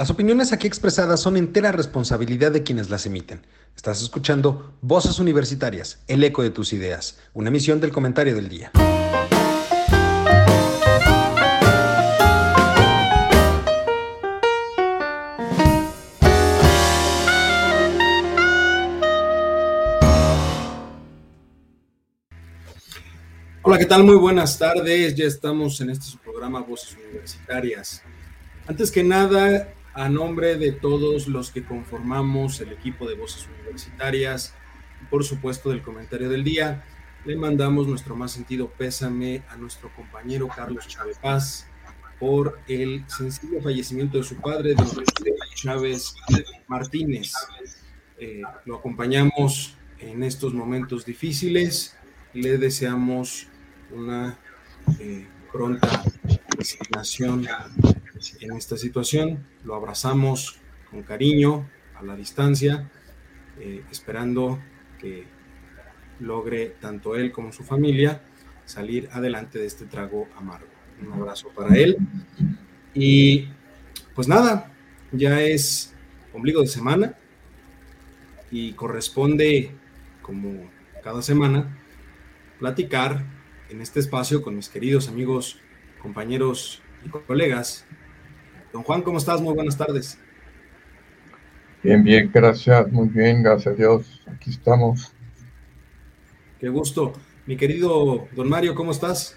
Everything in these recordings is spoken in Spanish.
Las opiniones aquí expresadas son entera responsabilidad de quienes las emiten. Estás escuchando Voces Universitarias, el eco de tus ideas, una emisión del comentario del día. Hola, ¿qué tal? Muy buenas tardes. Ya estamos en este programa Voces Universitarias. Antes que nada, a nombre de todos los que conformamos el equipo de Voces Universitarias por supuesto del comentario del día, le mandamos nuestro más sentido pésame a nuestro compañero Carlos Chávez Paz por el sencillo fallecimiento de su padre, don Chávez Martínez. Eh, lo acompañamos en estos momentos difíciles. Le deseamos una eh, pronta resignación en esta situación. Lo abrazamos con cariño, a la distancia, eh, esperando que logre tanto él como su familia salir adelante de este trago amargo. Un abrazo para él. Y pues nada, ya es ombligo de semana y corresponde, como cada semana, platicar en este espacio con mis queridos amigos, compañeros y colegas Don Juan, ¿cómo estás? Muy buenas tardes. Bien, bien, gracias, muy bien, gracias a Dios. Aquí estamos. Qué gusto. Mi querido don Mario, ¿cómo estás?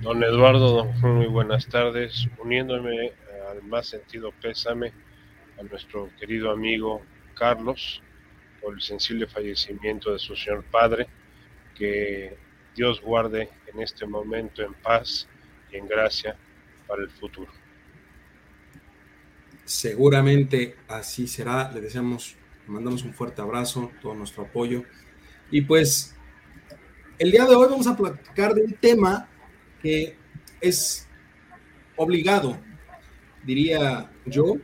Don Eduardo, don Juan, muy buenas tardes. Uniéndome al más sentido pésame a nuestro querido amigo Carlos por el sensible fallecimiento de su señor padre. Que Dios guarde en este momento en paz y en gracia para el futuro. Seguramente así será. Le deseamos, mandamos un fuerte abrazo, todo nuestro apoyo. Y pues el día de hoy vamos a platicar de un tema que es obligado, diría yo,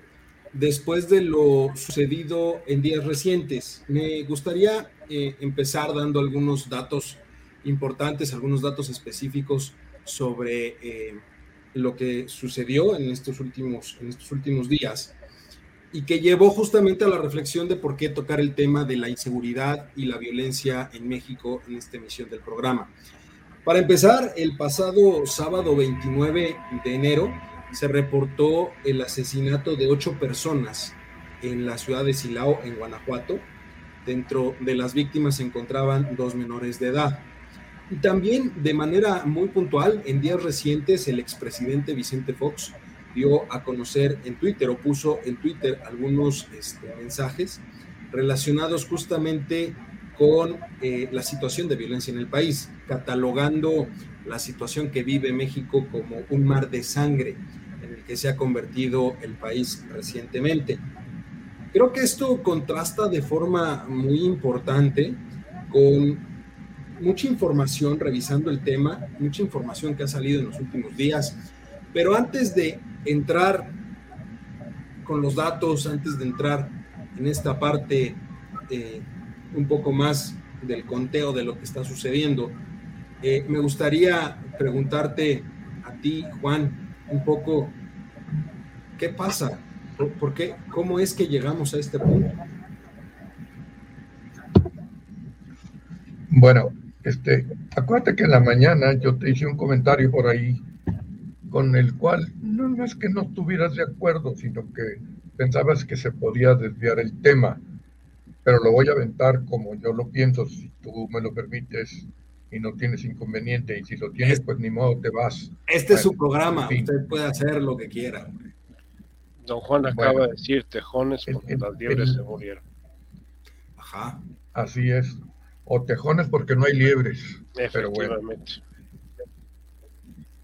después de lo sucedido en días recientes. Me gustaría eh, empezar dando algunos datos importantes, algunos datos específicos sobre eh, lo que sucedió en estos últimos, en estos últimos días y que llevó justamente a la reflexión de por qué tocar el tema de la inseguridad y la violencia en México en esta emisión del programa. Para empezar, el pasado sábado 29 de enero se reportó el asesinato de ocho personas en la ciudad de Silao, en Guanajuato. Dentro de las víctimas se encontraban dos menores de edad. Y también de manera muy puntual, en días recientes, el expresidente Vicente Fox dio a conocer en Twitter o puso en Twitter algunos este, mensajes relacionados justamente con eh, la situación de violencia en el país, catalogando la situación que vive México como un mar de sangre en el que se ha convertido el país recientemente. Creo que esto contrasta de forma muy importante con mucha información revisando el tema, mucha información que ha salido en los últimos días, pero antes de entrar con los datos, antes de entrar en esta parte eh, un poco más del conteo de lo que está sucediendo, eh, me gustaría preguntarte a ti, Juan, un poco, ¿qué pasa? ¿Por qué? ¿Cómo es que llegamos a este punto? Bueno, este, acuérdate que en la mañana yo te hice un comentario por ahí con el cual no, es que no estuvieras de acuerdo, sino que pensabas que se podía desviar el tema, pero lo voy a aventar como yo lo pienso, si tú me lo permites y no tienes inconveniente, y si lo tienes, pues ni modo te vas. Este es su programa, usted puede hacer lo que quiera. Don Juan acaba de decir tejones porque las liebres se murieron. Ajá. Así es o tejones porque no hay liebres. Pero bueno.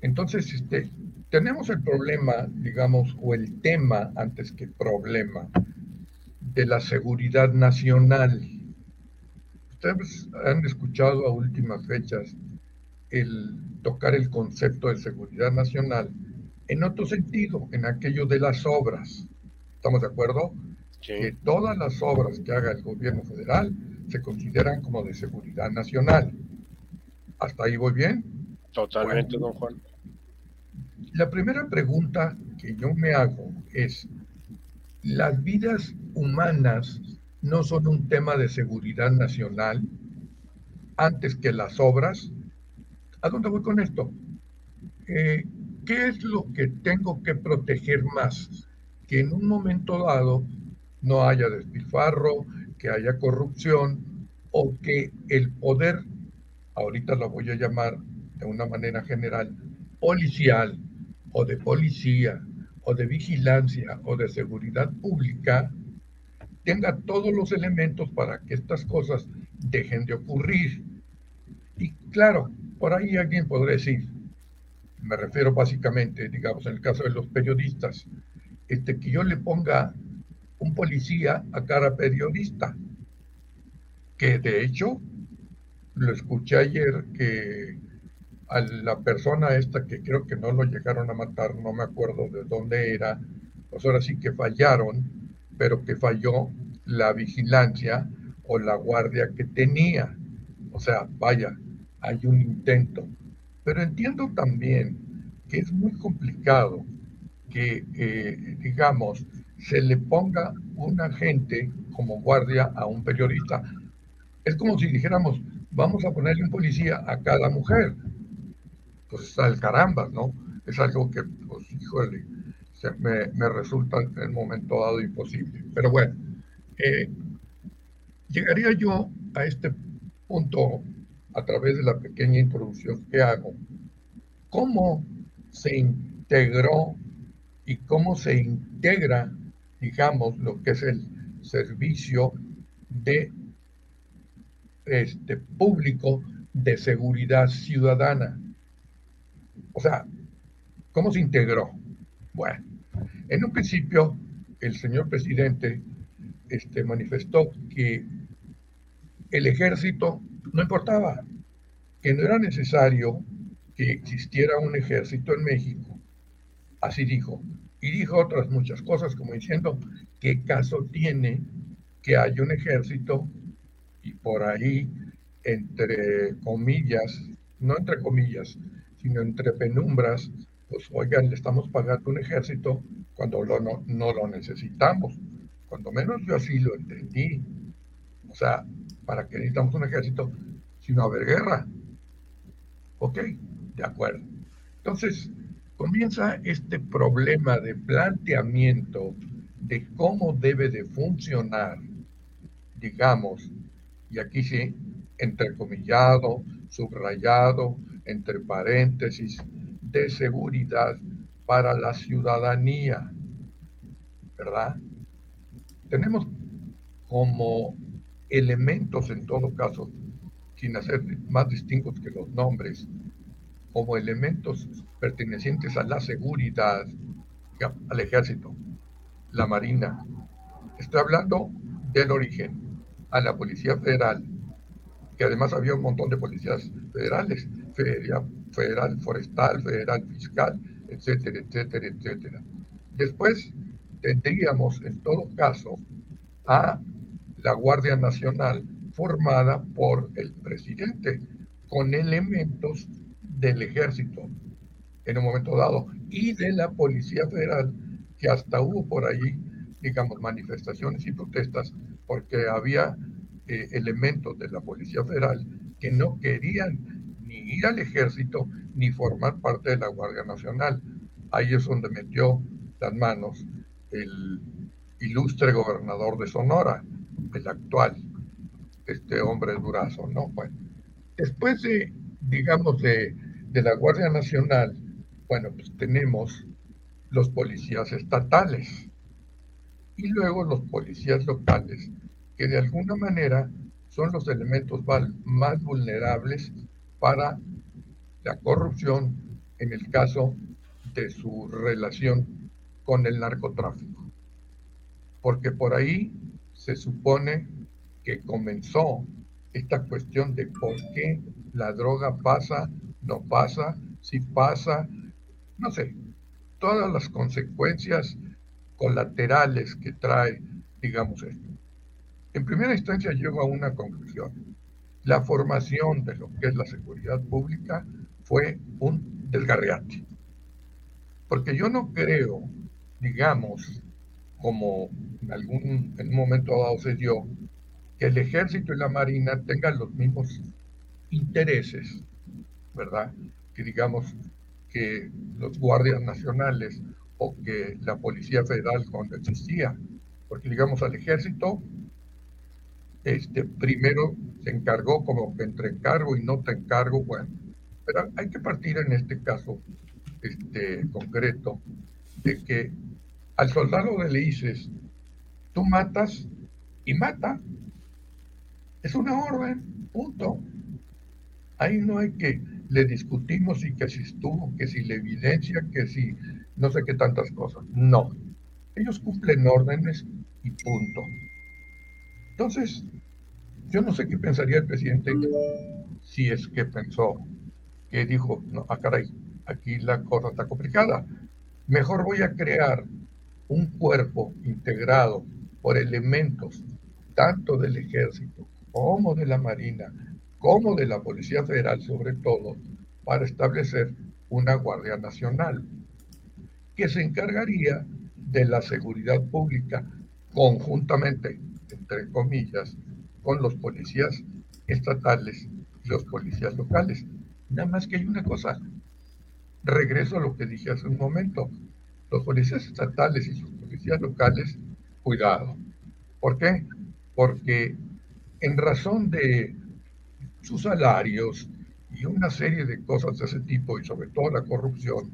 Entonces, este, tenemos el problema, digamos, o el tema antes que problema de la seguridad nacional. Ustedes han escuchado a últimas fechas el tocar el concepto de seguridad nacional en otro sentido, en aquello de las obras. ¿Estamos de acuerdo? Que todas las obras que haga el gobierno federal se consideran como de seguridad nacional. ¿Hasta ahí voy bien? Totalmente, don Juan. La primera pregunta que yo me hago es, las vidas humanas no son un tema de seguridad nacional antes que las obras. ¿A dónde voy con esto? Eh, ¿Qué es lo que tengo que proteger más? Que en un momento dado no haya despilfarro, que haya corrupción o que el poder, ahorita lo voy a llamar de una manera general, policial o de policía o de vigilancia o de seguridad pública, tenga todos los elementos para que estas cosas dejen de ocurrir. Y claro, por ahí alguien podrá decir, me refiero básicamente, digamos, en el caso de los periodistas, este, que yo le ponga un policía a cara periodista, que de hecho lo escuché ayer que a la persona esta que creo que no lo llegaron a matar, no me acuerdo de dónde era, pues ahora sí que fallaron, pero que falló la vigilancia o la guardia que tenía. O sea, vaya, hay un intento. Pero entiendo también que es muy complicado que, eh, digamos, se le ponga un agente como guardia a un periodista. Es como si dijéramos, vamos a ponerle un policía a cada mujer. Pues está el caramba, ¿no? Es algo que, pues, híjole, me, me, resulta en el momento dado imposible. Pero bueno, eh, llegaría yo a este punto a través de la pequeña introducción que hago. ¿Cómo se integró y cómo se integra digamos, lo que es el servicio de este público de seguridad ciudadana. O sea, ¿cómo se integró? Bueno, en un principio el señor presidente este, manifestó que el ejército no importaba, que no era necesario que existiera un ejército en México. Así dijo, y dijo otras muchas cosas, como diciendo, ¿qué caso tiene que haya un ejército y por ahí, entre comillas, no entre comillas, sino entre penumbras, pues oigan, le estamos pagando un ejército cuando no, no lo necesitamos. Cuando menos yo así lo entendí. O sea, ¿para qué necesitamos un ejército si no haber guerra? Ok, de acuerdo. Entonces, comienza este problema de planteamiento de cómo debe de funcionar, digamos, y aquí sí, entrecomillado, subrayado, entre paréntesis, de seguridad para la ciudadanía, ¿verdad? Tenemos como elementos en todo caso, sin hacer más distintos que los nombres, como elementos pertenecientes a la seguridad, al ejército, la marina. Estoy hablando del origen, a la Policía Federal, que además había un montón de policías federales, federal, forestal, federal fiscal, etcétera, etcétera, etcétera. Después tendríamos, en todo caso, a la Guardia Nacional formada por el presidente, con elementos del ejército en un momento dado y de la Policía Federal, que hasta hubo por ahí, digamos, manifestaciones y protestas porque había eh, elementos de la Policía Federal que no querían ni ir al ejército ni formar parte de la Guardia Nacional. Ahí es donde metió las manos el ilustre gobernador de Sonora, el actual, este hombre durazo, ¿no? Bueno, después de, digamos, de de la Guardia Nacional, bueno, pues tenemos los policías estatales y luego los policías locales, que de alguna manera son los elementos más vulnerables para la corrupción en el caso de su relación con el narcotráfico. Porque por ahí se supone que comenzó esta cuestión de por qué la droga pasa no pasa, si pasa, no sé, todas las consecuencias colaterales que trae, digamos esto. En primera instancia llego a una conclusión. La formación de lo que es la seguridad pública fue un desgarriate. Porque yo no creo, digamos, como en algún en un momento dado se dio, que el ejército y la marina tengan los mismos intereses, ¿verdad? Que digamos que los guardias nacionales o que la Policía Federal cuando existía, porque digamos al ejército, este, primero se encargó como que entre encargo y no te encargo, bueno, pero hay que partir en este caso este, concreto de que al soldado le dices, tú matas y mata. Es una orden, punto. Ahí no hay que, le discutimos y que si estuvo, que si la evidencia, que si no sé qué tantas cosas. No. Ellos cumplen órdenes y punto. Entonces, yo no sé qué pensaría el presidente si es que pensó, que dijo, no, ah, caray, aquí la cosa está complicada. Mejor voy a crear un cuerpo integrado por elementos tanto del ejército como de la marina, como de la Policía Federal sobre todo, para establecer una Guardia Nacional que se encargaría de la seguridad pública conjuntamente, entre comillas, con los policías estatales y los policías locales. Nada más que hay una cosa, regreso a lo que dije hace un momento, los policías estatales y sus policías locales, cuidado. ¿Por qué? Porque en razón de sus salarios y una serie de cosas de ese tipo, y sobre todo la corrupción,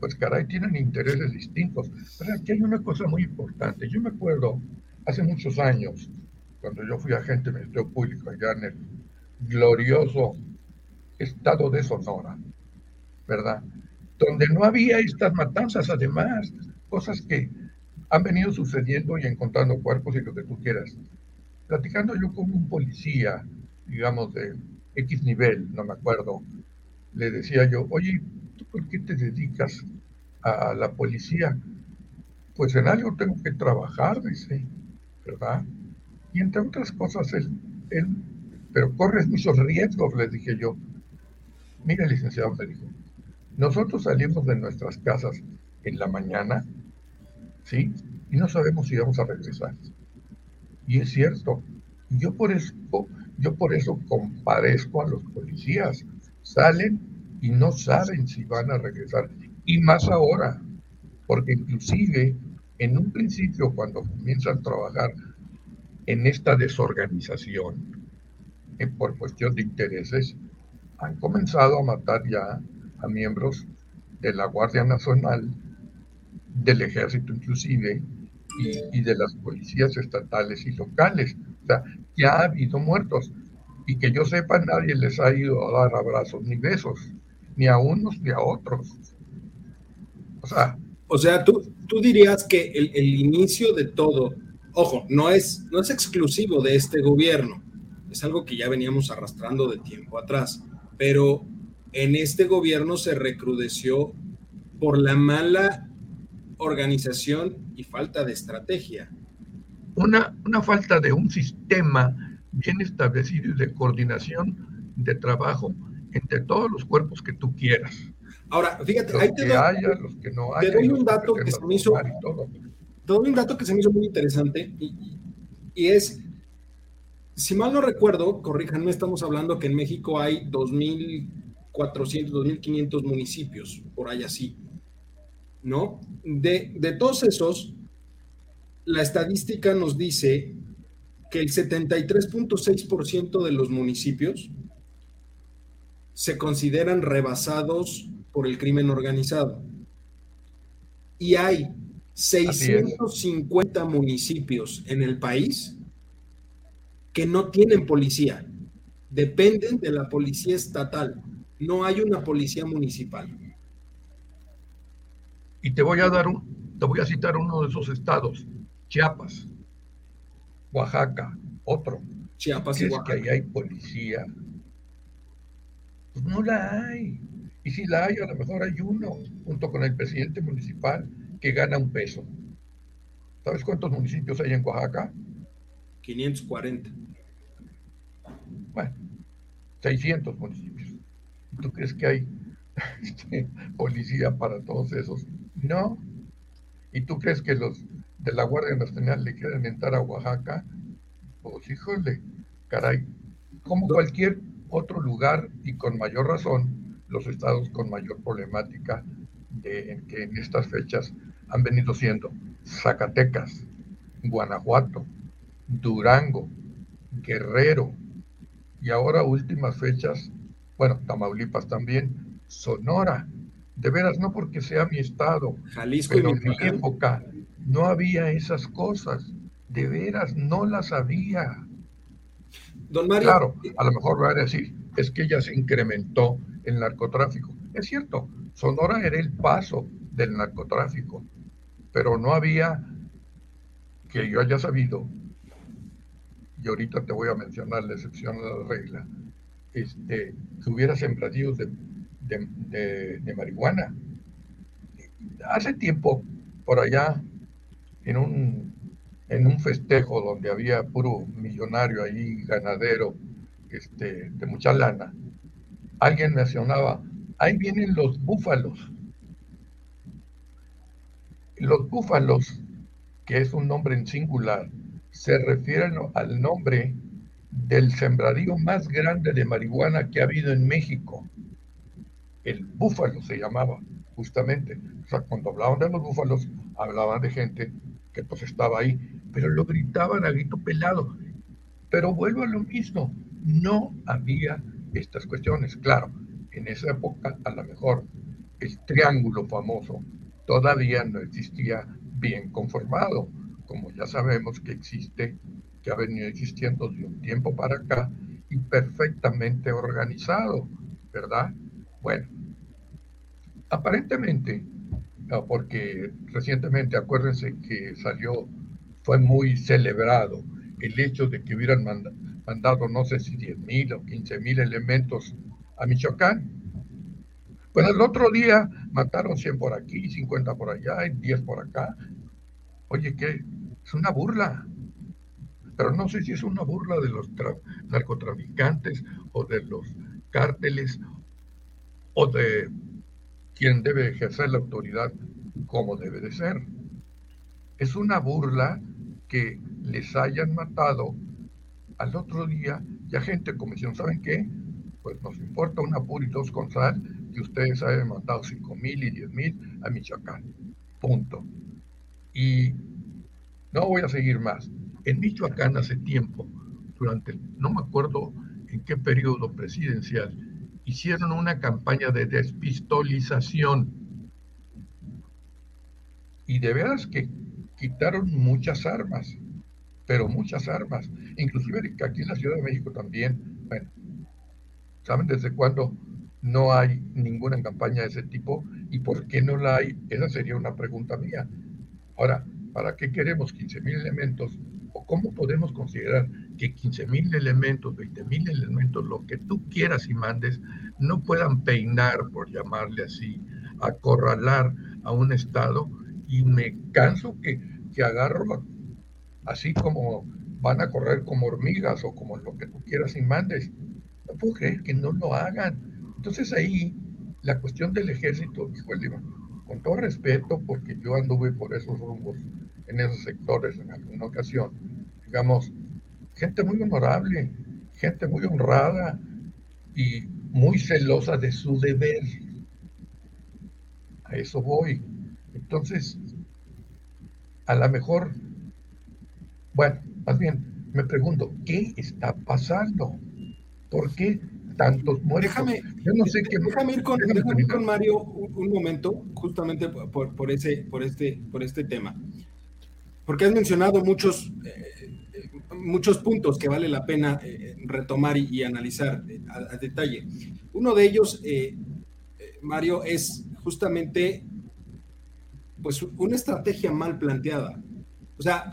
pues caray, tienen intereses distintos. Pero aquí hay una cosa muy importante. Yo me acuerdo hace muchos años, cuando yo fui agente del Ministerio Público allá en el glorioso estado de Sonora, ¿verdad? donde no había estas matanzas, además, cosas que han venido sucediendo y encontrando cuerpos y lo que tú quieras. Platicando yo con un policía, digamos, de X nivel, no me acuerdo, le decía yo, oye, ¿tú por qué te dedicas a la policía? Pues en algo tengo que trabajar, dice, ¿verdad? Y entre otras cosas, él, él pero corres muchos riesgos, le dije yo. Mira, licenciado, me dijo, nosotros salimos de nuestras casas en la mañana, ¿sí? Y no sabemos si vamos a regresar. Y es cierto. Yo por eso, yo por eso comparezco a los policías. Salen y no saben si van a regresar. Y más ahora, porque inclusive en un principio cuando comienzan a trabajar en esta desorganización, eh, por cuestión de intereses, han comenzado a matar ya a miembros de la Guardia Nacional, del Ejército inclusive, y, de las policías estatales y locales. O sea, ya ha habido muertos. Y que yo sepa, nadie les ha ido a dar abrazos ni besos, ni a unos ni a otros. O sea, o sea tú, tú dirías que el, el inicio de todo, ojo, no es, no es exclusivo de este gobierno, es algo que ya veníamos arrastrando de tiempo atrás, pero en este gobierno se recrudeció por la mala organización y falta de estrategia. Una, una falta de un sistema bien establecido y de coordinación de trabajo entre todos los cuerpos que tú quieras. Ahora, fíjate, los que haya, los que no haya. Te doy un dato que, se me hizo. un dato que se me hizo muy interesante y, y es si mal no recuerdo, corríjanme, estamos hablando que en México hay 2.400, 2.500 municipios, por ahí así, ¿no? De, de todos esos, la estadística nos dice que el 73.6% de los municipios se consideran rebasados por el crimen organizado. Y hay 650 municipios en el país que no tienen policía, dependen de la policía estatal, no hay una policía municipal. Y te voy a dar un, te voy a citar uno de esos estados, Chiapas, Oaxaca, otro. Chiapas y Oaxaca. que ahí hay policía? Pues no la hay. Y si la hay, a lo mejor hay uno, junto con el presidente municipal, que gana un peso. ¿Sabes cuántos municipios hay en Oaxaca? 540. Bueno, 600 municipios. ¿Tú crees que hay este, policía para todos esos? No. ¿Y tú crees que los de la Guardia Nacional le quieren entrar a Oaxaca, pues híjole, caray, como cualquier otro lugar y con mayor razón, los estados con mayor problemática de, que en estas fechas han venido siendo Zacatecas, Guanajuato, Durango, Guerrero y ahora últimas fechas, bueno, Tamaulipas también, Sonora. De veras, no porque sea mi estado, Jalisco pero en mi época no había esas cosas. De veras, no las había. Don Mario. Claro, a lo mejor va a decir, es que ya se incrementó el narcotráfico. Es cierto, Sonora era el paso del narcotráfico, pero no había que yo haya sabido, y ahorita te voy a mencionar la excepción a la regla, este, que hubiera sembradíos de, de marihuana. Hace tiempo, por allá, en un, en un festejo donde había puro millonario ahí, ganadero, este, de mucha lana, alguien mencionaba, ahí vienen los búfalos. Los búfalos, que es un nombre en singular, se refieren al nombre del sembradío más grande de marihuana que ha habido en México. El búfalo se llamaba, justamente. O sea, cuando hablaban de los búfalos, hablaban de gente pues estaba ahí, pero lo gritaban a grito pelado. Pero vuelvo a lo mismo, no había estas cuestiones. Claro, en esa época a lo mejor el triángulo famoso todavía no existía bien conformado, como ya sabemos que existe, que ha venido existiendo de un tiempo para acá y perfectamente organizado, ¿verdad? Bueno, aparentemente porque recientemente acuérdense que salió, fue muy celebrado el hecho de que hubieran mandado no sé si 10 mil o 15 mil elementos a Michoacán. Pues el otro día mataron 100 por aquí, 50 por allá y 10 por acá. Oye, ¿qué? Es una burla. Pero no sé si es una burla de los narcotraficantes o de los cárteles o de quien debe ejercer la autoridad como debe de ser. Es una burla que les hayan matado al otro día y a gente como si ¿saben qué? Pues nos importa una pura y dos con sal que ustedes hayan matado cinco mil y diez mil a Michoacán. Punto. Y no voy a seguir más. En Michoacán hace tiempo, durante, no me acuerdo en qué periodo presidencial, hicieron una campaña de despistolización. Y de veras que quitaron muchas armas, pero muchas armas. Inclusive aquí en la Ciudad de México también. Bueno, ¿saben desde cuándo no hay ninguna campaña de ese tipo? ¿Y por qué no la hay? Esa sería una pregunta mía. Ahora, ¿para qué queremos 15 mil elementos? ¿O cómo podemos considerar que 15 mil elementos, 20 mil elementos, lo que tú quieras y mandes, no puedan peinar, por llamarle así, acorralar a un Estado y me canso que, que agarro así como van a correr como hormigas o como lo que tú quieras y mandes. No puedo creer que no lo hagan. Entonces ahí la cuestión del ejército, con todo respeto, porque yo anduve por esos rumbos en esos sectores en alguna ocasión, digamos, gente muy honorable, gente muy honrada y muy celosa de su deber. A eso voy. Entonces, a lo mejor, bueno, más bien me pregunto, ¿qué está pasando? ¿Por qué tantos muertos? Déjame, Yo no sé qué, déjame ir con, con Mario un, momento, justamente por, por, ese, por, este, por este tema. Porque has mencionado muchos, eh, muchos puntos que vale la pena eh, retomar y, analizar eh, a, detalle. Uno de ellos, eh, Mario, es justamente pues una estrategia mal planteada. O sea,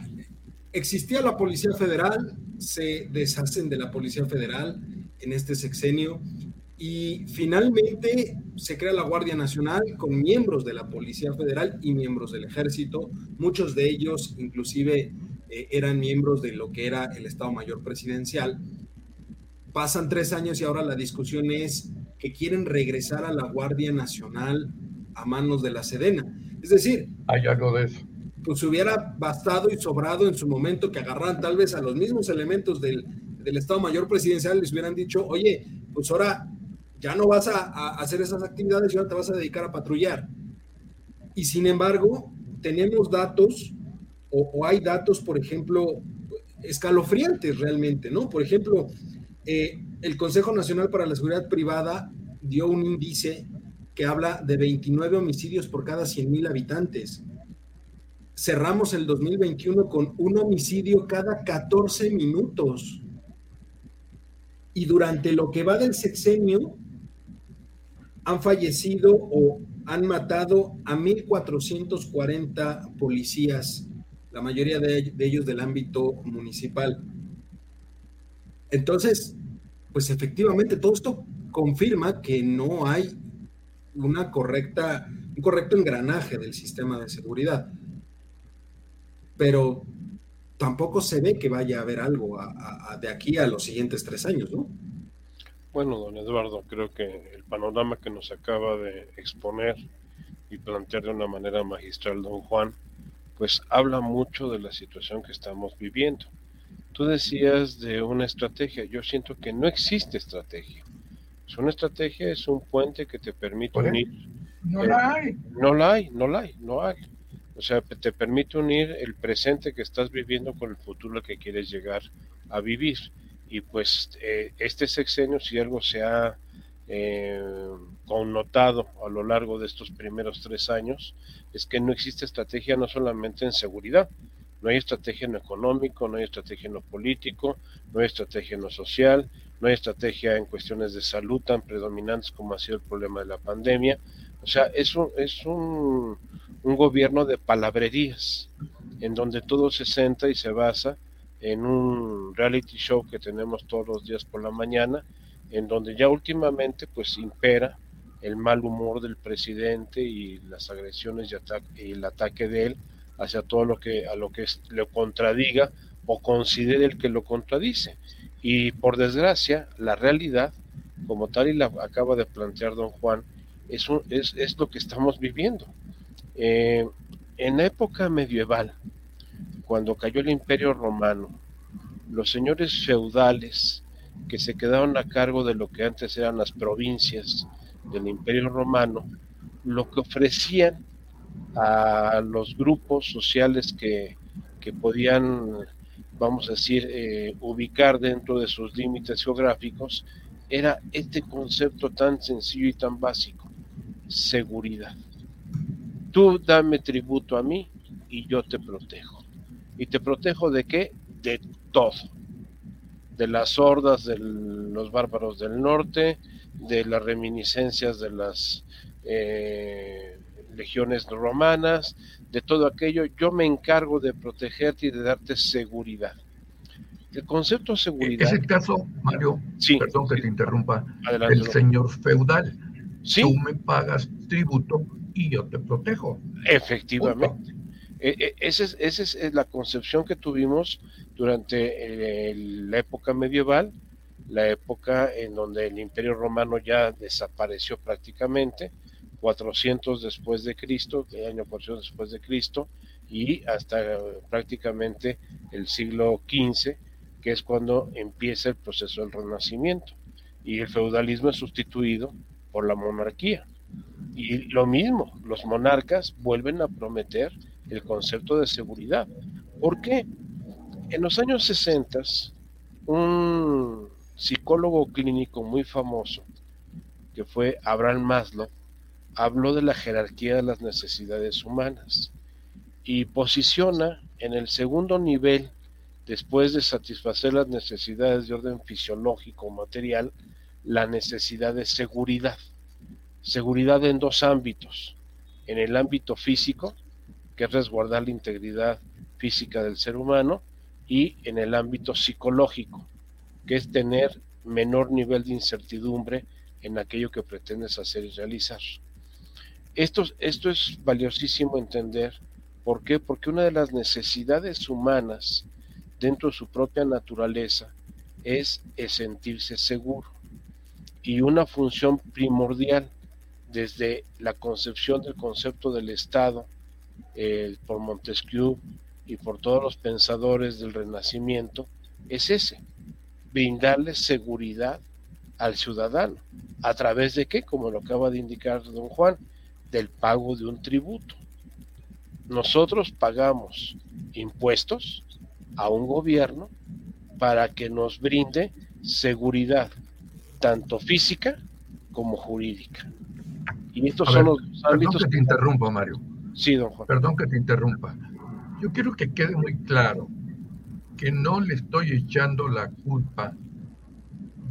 existía la Policía Federal, se deshacen de la Policía Federal en este sexenio y finalmente se crea la Guardia Nacional con miembros de la Policía Federal y miembros del Ejército, muchos de ellos inclusive eh, eran miembros de lo que era el Estado Mayor Presidencial. Pasan tres años y ahora la discusión es que quieren regresar a la Guardia Nacional a manos de la Sedena. Es decir... Hay algo de eso. pues hubiera bastado y sobrado en su momento que agarraran tal vez a los mismos elementos del, del Estado Mayor Presidencial, les hubieran dicho, oye, pues ahora ya no vas a, hacer esas actividades y ahora te vas a dedicar a patrullar. Y sin embargo, tenemos datos o, hay datos, por ejemplo, escalofriantes realmente, ¿no? Por ejemplo, eh, el Consejo Nacional para la Seguridad Privada dio un índice que habla de 29 homicidios por cada 100 mil habitantes. Cerramos el 2021 con un homicidio cada 14 minutos. Y durante lo que va del sexenio, han fallecido o han matado a 1.440 policías, la mayoría de, ellos del ámbito municipal. Entonces, pues efectivamente todo esto confirma que no hay una correcta, un correcto engranaje del sistema de seguridad. Pero tampoco se ve que vaya a haber algo de aquí a los siguientes tres años, ¿no? Bueno, don Eduardo, creo que el panorama que nos acaba de exponer y plantear de una manera magistral don Juan, pues habla mucho de la situación que estamos viviendo. Tú decías de una estrategia, yo siento que no existe estrategia. Es una estrategia, es un puente que te permite unir. No la hay. No la hay, no la hay, no hay. O sea, te permite unir el presente que estás viviendo con el futuro que quieres llegar a vivir y pues eh, este sexenio, si algo se ha eh, connotado a lo largo de estos primeros tres años, es que no existe estrategia no solamente en seguridad, no hay estrategia en lo económico, no hay estrategia en lo político, no hay estrategia en lo social, no hay estrategia en cuestiones de salud tan predominantes como ha sido el problema de la pandemia. O sea, es un, es un, un gobierno de palabrerías, en donde todo se centra y se basa en un reality show que tenemos todos los días por la mañana, en donde ya últimamente pues impera el mal humor del presidente y las agresiones y, el ataque de él hacia todo lo que a lo que lo contradiga o considere el que lo contradice. Y por desgracia, la realidad, como tal y la acaba de plantear don Juan, es, es, es lo que estamos viviendo. Eh, en la época medieval, cuando cayó el imperio romano, los señores feudales que se quedaron a cargo de lo que antes eran las provincias del imperio romano, lo que ofrecían a los grupos sociales que, podían, vamos a decir, eh, ubicar dentro de sus límites geográficos, era este concepto tan sencillo y tan básico, seguridad. Tú dame tributo a mí y yo te protejo. ¿Y te protejo de qué? De todo. De las hordas de los bárbaros del norte, de las reminiscencias de las eh, legiones romanas, de todo aquello. Yo me encargo de protegerte y de darte seguridad. El concepto de seguridad. Es el caso, Mario, perdón que te interrumpa, el señor feudal. Tú me pagas tributo y yo te protejo. Efectivamente. E, e, esa es, la concepción que tuvimos durante eh, la época medieval, la época en donde el imperio romano ya desapareció prácticamente, 400 después de Cristo, el año 400 después de Cristo, y hasta prácticamente el siglo XV, que es cuando empieza el proceso del renacimiento. Y el feudalismo es sustituido por la monarquía. Y lo mismo, los monarcas vuelven a prometer el concepto de seguridad. ¿Por qué? En los años 60, un psicólogo clínico muy famoso, que fue Abraham Maslow, habló de la jerarquía de las necesidades humanas y posiciona en el segundo nivel, después de satisfacer las necesidades de orden fisiológico o material, la necesidad de seguridad. Seguridad en dos ámbitos. En el ámbito físico, que es resguardar la integridad física del ser humano, y en el ámbito psicológico, que es tener menor nivel de incertidumbre en aquello que pretendes hacer y realizar. Esto, esto es valiosísimo entender. ¿Por qué? Porque una de las necesidades humanas dentro de su propia naturaleza es sentirse seguro. Y una función primordial desde la concepción del concepto del Estado por Montesquieu y por todos los pensadores del Renacimiento, es ese, brindarle seguridad al ciudadano. ¿A través de qué? Como lo acaba de indicar don Juan, del pago de un tributo. Nosotros pagamos impuestos a un gobierno para que nos brinde seguridad, tanto física como jurídica. Y estos son los ámbitos. Perdón que te interrumpa, Mario. Sí, don Juan. Perdón que te interrumpa. Yo quiero que quede muy claro que no le estoy echando la culpa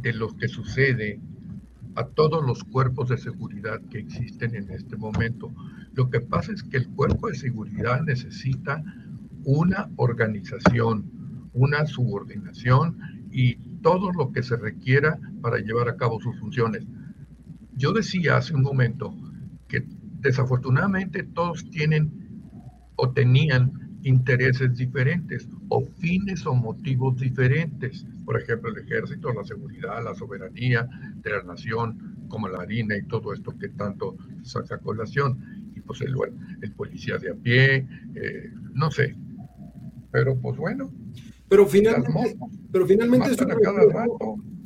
de lo que sucede a todos los cuerpos de seguridad que existen en este momento. Lo que pasa es que el cuerpo de seguridad necesita una organización, una subordinación y todo lo que se requiera para llevar a cabo sus funciones. Yo decía hace un momento que desafortunadamente todos tienen o tenían intereses diferentes o fines o motivos diferentes. Por ejemplo, el ejército, la seguridad, la soberanía de la nación, como la harina y todo esto que tanto saca colación. Y pues el, el policía de a pie, eh, no sé. Pero pues bueno. Pero finalmente, pero finalmente es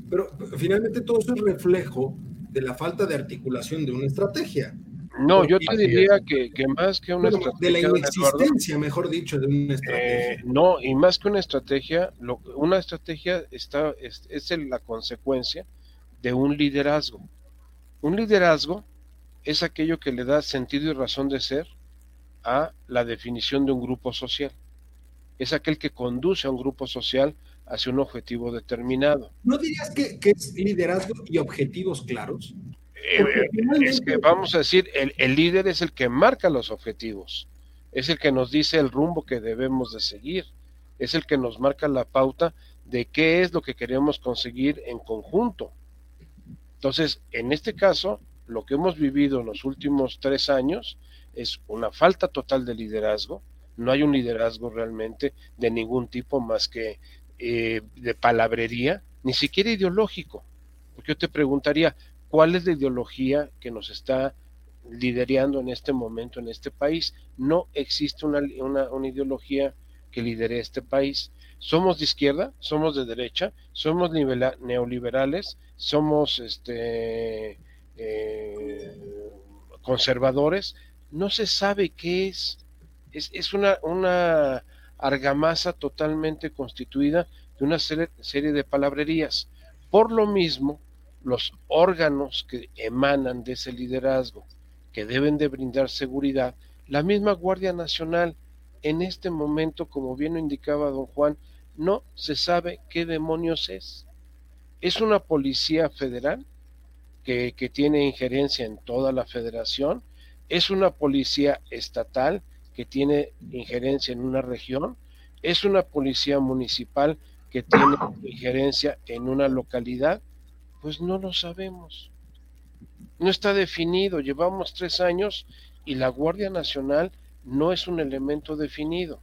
pero finalmente todo eso es reflejo de la falta de articulación de una estrategia. No, yo te diría que, más que una estrategia. De la inexistencia, mejor dicho, de una estrategia. Eh, no, y más que una estrategia, lo, una estrategia está, es, es la consecuencia de un liderazgo. Un liderazgo es aquello que le da sentido y razón de ser a la definición de un grupo social. Es aquel que conduce a un grupo social hacia un objetivo determinado. ¿No dirías que, que es liderazgo y objetivos claros? Eh, es que vamos a decir, el, el, líder es el que marca los objetivos, es el que nos dice el rumbo que debemos de seguir, es el que nos marca la pauta de qué es lo que queremos conseguir en conjunto. Entonces, en este caso, lo que hemos vivido en los últimos tres años es una falta total de liderazgo, no hay un liderazgo realmente de ningún tipo más que eh, de palabrería, ni siquiera ideológico. Porque yo te preguntaría, cuál es la ideología que nos está liderando en este momento en este país. No existe una, una, ideología que lidere este país. Somos de izquierda, somos de derecha, somos neoliberales, somos este, eh, conservadores. No se sabe qué es. Es, es una, una argamasa totalmente constituida de una serie de palabrerías. Por lo mismo, los órganos que emanan de ese liderazgo, que deben de brindar seguridad, la misma Guardia Nacional, en este momento, como bien lo indicaba don Juan, no se sabe qué demonios es. Es una policía federal que, que tiene injerencia en toda la federación, es una policía estatal que tiene injerencia en una región, es una policía municipal que tiene injerencia en una localidad pues no lo sabemos. No está definido. Llevamos tres años y la Guardia Nacional no es un elemento definido.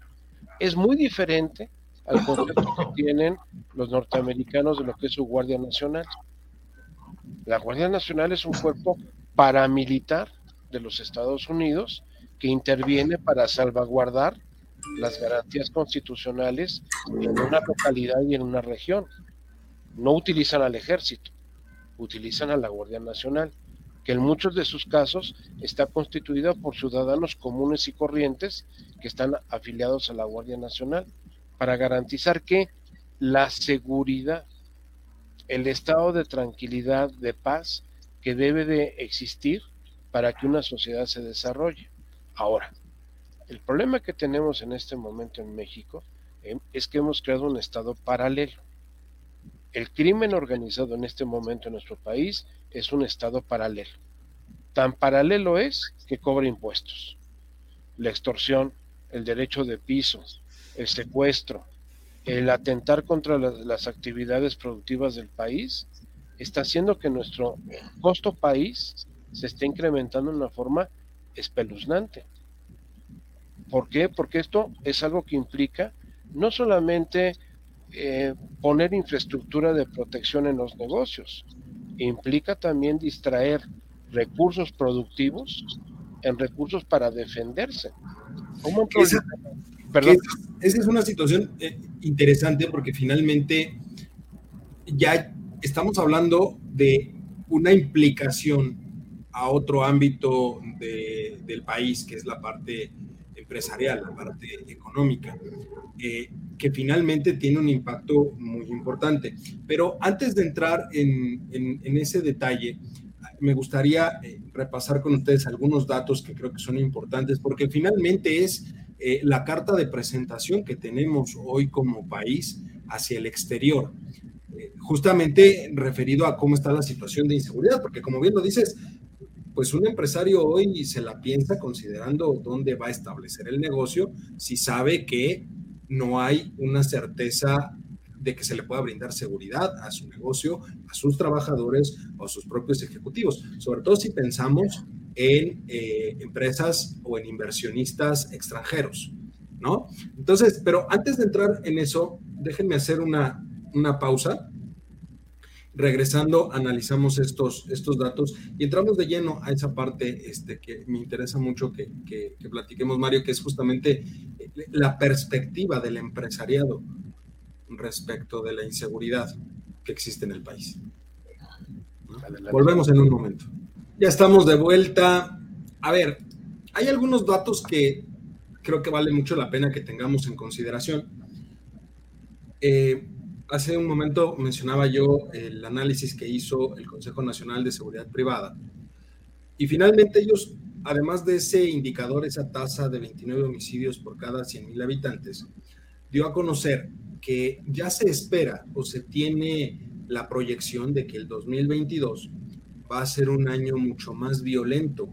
Es muy diferente al concepto que tienen los norteamericanos de lo que es su Guardia Nacional. La Guardia Nacional es un cuerpo paramilitar de los Estados Unidos que interviene para salvaguardar las garantías constitucionales en una localidad y en una región. No utilizan al ejército utilizan a la Guardia Nacional, que en muchos de sus casos está constituida por ciudadanos comunes y corrientes que están afiliados a la Guardia Nacional, para garantizar que la seguridad, el estado de tranquilidad, de paz que debe de existir para que una sociedad se desarrolle. Ahora, el problema que tenemos en este momento en México eh, es que hemos creado un estado paralelo el crimen organizado en este momento en nuestro país es un estado paralelo. Tan paralelo es que cobra impuestos. La extorsión, el derecho de piso, el secuestro, el atentar contra las, actividades productivas del país, está haciendo que nuestro costo país se esté incrementando de una forma espeluznante. ¿Por qué? Porque esto es algo que implica no solamente eh, poner infraestructura de protección en los negocios. Implica también distraer recursos productivos en recursos para defenderse. esa, Perdón. esa es una situación eh, interesante porque finalmente ya estamos hablando de una implicación a otro ámbito del país, que es la parte empresarial, la parte económica, eh, que finalmente tiene un impacto muy importante. Pero antes de entrar en, ese detalle, me gustaría eh, repasar con ustedes algunos datos que creo que son importantes, porque finalmente es eh, la carta de presentación que tenemos hoy como país hacia el exterior justamente referido a cómo está la situación de inseguridad, porque como bien lo dices, pues un empresario hoy se la piensa considerando dónde va a establecer el negocio si sabe que no hay una certeza de que se le pueda brindar seguridad a su negocio, a sus trabajadores o a sus propios ejecutivos, sobre todo si pensamos en eh, empresas o en inversionistas extranjeros, ¿no? Entonces, pero antes de entrar en eso, déjenme hacer una, una pausa regresando, analizamos estos, estos datos y entramos de lleno a esa parte este, que me interesa mucho que, que, platiquemos, Mario, que es justamente eh, la perspectiva del empresariado respecto de la inseguridad que existe en el país. Volvemos en un momento. Ya estamos de vuelta. A ver, hay algunos datos que creo que vale mucho la pena que tengamos en consideración. Eh, hace un momento mencionaba yo el análisis que hizo el Consejo Nacional de Seguridad Privada. Y finalmente ellos, además de ese indicador, esa tasa de 29 homicidios por cada 100.000 habitantes, dio a conocer que ya se espera o se tiene la proyección de que el 2022 va a ser un año mucho más violento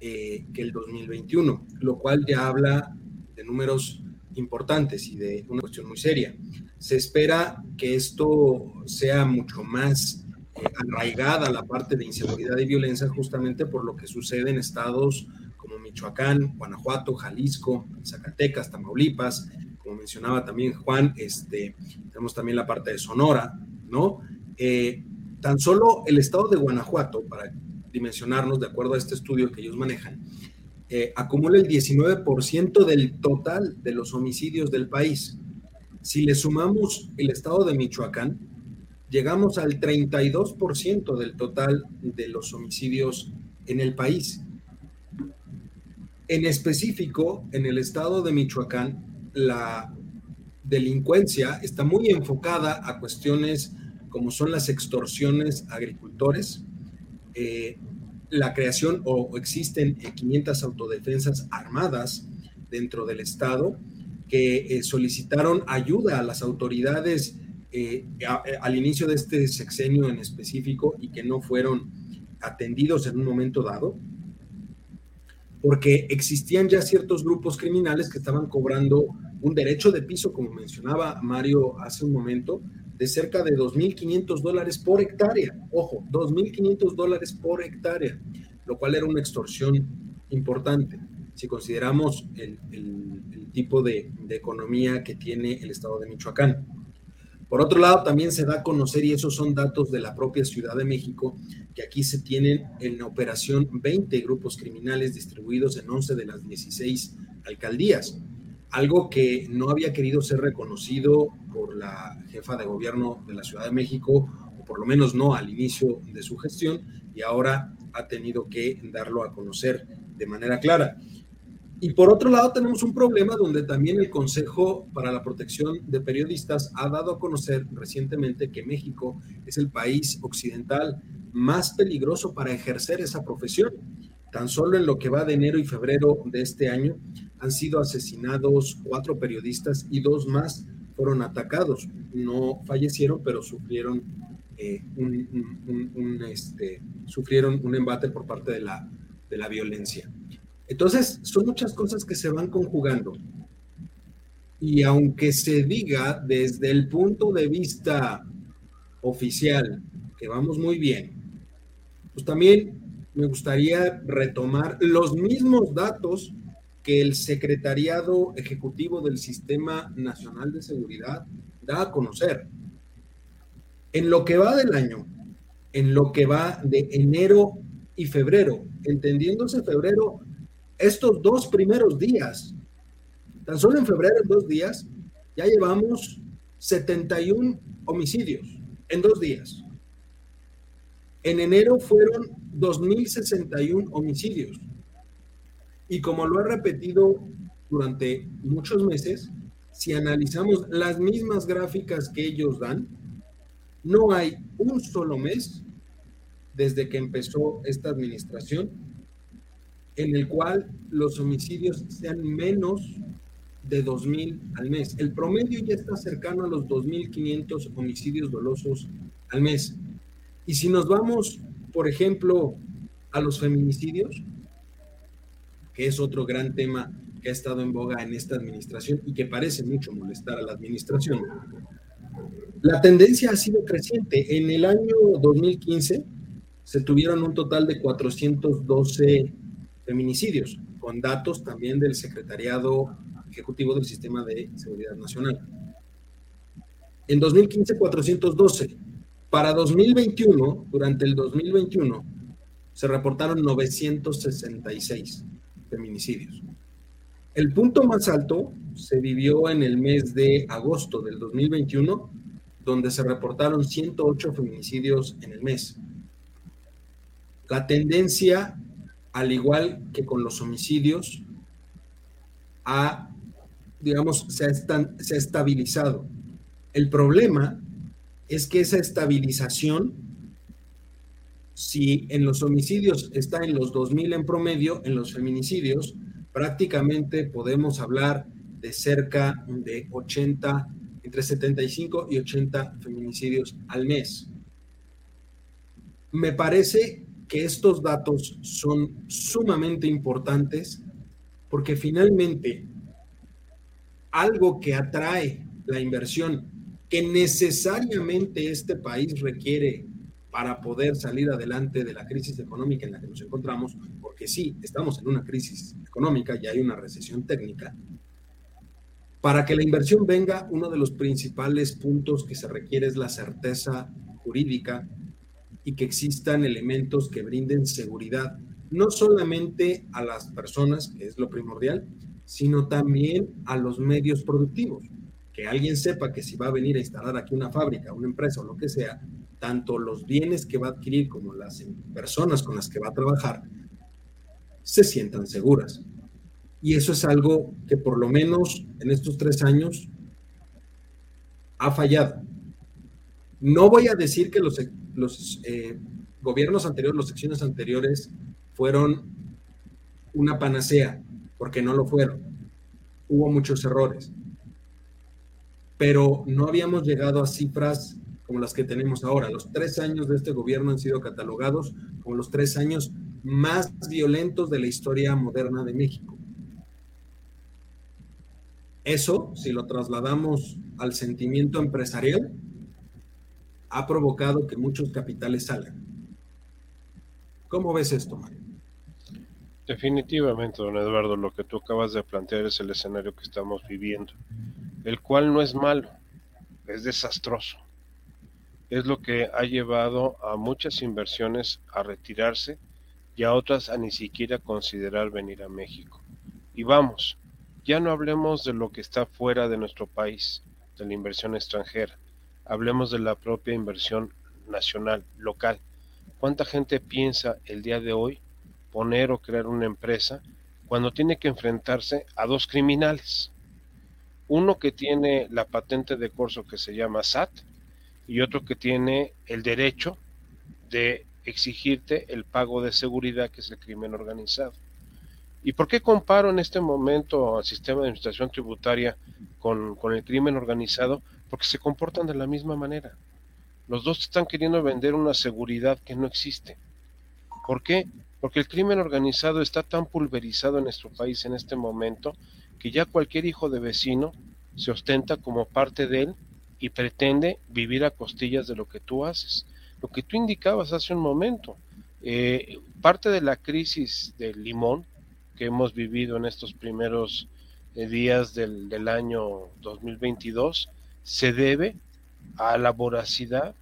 eh, que el 2021, lo cual ya habla de números importantes y de una cuestión muy seria. Se espera que esto sea mucho más eh, arraigada la parte de inseguridad y violencia justamente por lo que sucede en estados como Michoacán, Guanajuato, Jalisco, Zacatecas, Tamaulipas, como mencionaba también Juan, este, tenemos también la parte de Sonora, ¿no? Eh, tan solo el estado de Guanajuato, para dimensionarnos de acuerdo a este estudio que ellos manejan, eh, acumula el 19% del total de los homicidios del país. Si le sumamos el estado de Michoacán, llegamos al 32% del total de los homicidios en el país. En específico, en el estado de Michoacán, la delincuencia está muy enfocada a cuestiones como son las extorsiones a agricultores, eh, la creación o, existen 500 autodefensas armadas dentro del Estado que eh, solicitaron ayuda a las autoridades eh, al inicio de este sexenio en específico y que no fueron atendidos en un momento dado, porque existían ya ciertos grupos criminales que estaban cobrando un derecho de piso, como mencionaba Mario hace un momento, de cerca de 2.500 dólares por hectárea. Ojo, 2.500 dólares por hectárea, lo cual era una extorsión importante si consideramos el, tipo de, economía que tiene el estado de Michoacán. Por otro lado, también se da a conocer, y esos son datos de la propia Ciudad de México, que aquí se tienen en operación 20 grupos criminales distribuidos en 11 de las 16 alcaldías algo que no había querido ser reconocido por la jefa de gobierno de la Ciudad de México, o por lo menos no al inicio de su gestión, y ahora ha tenido que darlo a conocer de manera clara. Y por otro lado, tenemos un problema donde también el Consejo para la Protección de Periodistas ha dado a conocer recientemente que México es el país occidental más peligroso para ejercer esa profesión. Tan solo en lo que va de enero y febrero de este año han sido asesinados cuatro periodistas y dos más fueron atacados. No fallecieron, pero sufrieron, eh, un, este, sufrieron un embate por parte de la, de la violencia. Entonces, son muchas cosas que se van conjugando. Y aunque se diga desde el punto de vista oficial que vamos muy bien, pues también me gustaría retomar los mismos datos que el Secretariado Ejecutivo del Sistema Nacional de Seguridad da a conocer. En lo que va del año, en lo que va de enero y febrero, entendiéndose febrero estos dos primeros días, tan solo en febrero, en dos días, ya llevamos 71 homicidios en dos días. En enero fueron 2.061 homicidios. Y como lo he repetido durante muchos meses, si analizamos las mismas gráficas que ellos dan, no hay un solo mes desde que empezó esta administración en el cual los homicidios sean menos de 2.000 al mes. El promedio ya está cercano a los 2.500 homicidios dolosos al mes. Y si nos vamos, por ejemplo, a los feminicidios, que es otro gran tema que ha estado en boga en esta administración y que parece mucho molestar a la administración, la tendencia ha sido creciente. En el año 2015 se tuvieron un total de 412 feminicidios, con datos también del Secretariado Ejecutivo del Sistema de Seguridad Nacional. En 2015, 412. Para 2021, durante el 2021, se reportaron 966 feminicidios. El punto más alto se vivió en el mes de agosto del 2021, donde se reportaron 108 feminicidios en el mes. La tendencia, al igual que con los homicidios, ha, digamos, se ha, estabilizado. El problema es que esa estabilización, si en los homicidios está en los 2.000 en promedio, en los feminicidios, prácticamente podemos hablar de cerca de 80 entre 75 y 80 feminicidios al mes. Me parece que estos datos son sumamente importantes porque finalmente algo que atrae la inversión que necesariamente este país requiere para poder salir adelante de la crisis económica en la que nos encontramos, porque sí, estamos en una crisis económica y hay una recesión técnica, para que la inversión venga, uno de los principales puntos que se requiere es la certeza jurídica que existan elementos que brinden seguridad, no solamente a las personas, que es lo primordial, sino también a los medios productivos. Que alguien sepa que si va a venir a instalar aquí una fábrica, una empresa o lo que sea, tanto los bienes que va a adquirir como las personas con las que va a trabajar se sientan seguras. Y eso es algo que por lo menos en estos tres años ha fallado. No voy a decir que los, los eh, gobiernos anteriores, las secciones anteriores fueron una panacea, porque no lo fueron. Hubo muchos errores. Pero no habíamos llegado a cifras como las que tenemos ahora. Los tres años de este gobierno han sido catalogados como los tres años más violentos de la historia moderna de México. Eso, si lo trasladamos al sentimiento empresarial, ha provocado que muchos capitales salgan. ¿Cómo ves esto, Mario? Definitivamente, don Eduardo, lo que tú acabas de plantear es el escenario que estamos viviendo, el cual no es malo, es desastroso. Es lo que ha llevado a muchas inversiones a retirarse y a otras a ni siquiera considerar venir a México. Y vamos, ya no hablemos de lo que está fuera de nuestro país, de la inversión extranjera. Hablemos de la propia inversión nacional, local. ¿Cuánta gente piensa el día de hoy poner o crear una empresa cuando tiene que enfrentarse a dos criminales? Uno que tiene la patente de corso que se llama SAT y otro que tiene el derecho de exigirte el pago de seguridad que es el crimen organizado. ¿Y por qué comparo en este momento al sistema de administración tributaria con, el crimen organizado? Porque se comportan de la misma manera. Los dos están queriendo vender una seguridad que no existe. ¿Por qué? Porque el crimen organizado está tan pulverizado en nuestro país en este momento que ya cualquier hijo de vecino se ostenta como parte de él y pretende vivir a costillas de lo que tú haces. Lo que tú indicabas hace un momento, eh, parte de la crisis del limón que hemos vivido en estos primeros eh, días del, del año 2022 se debe a la voracidad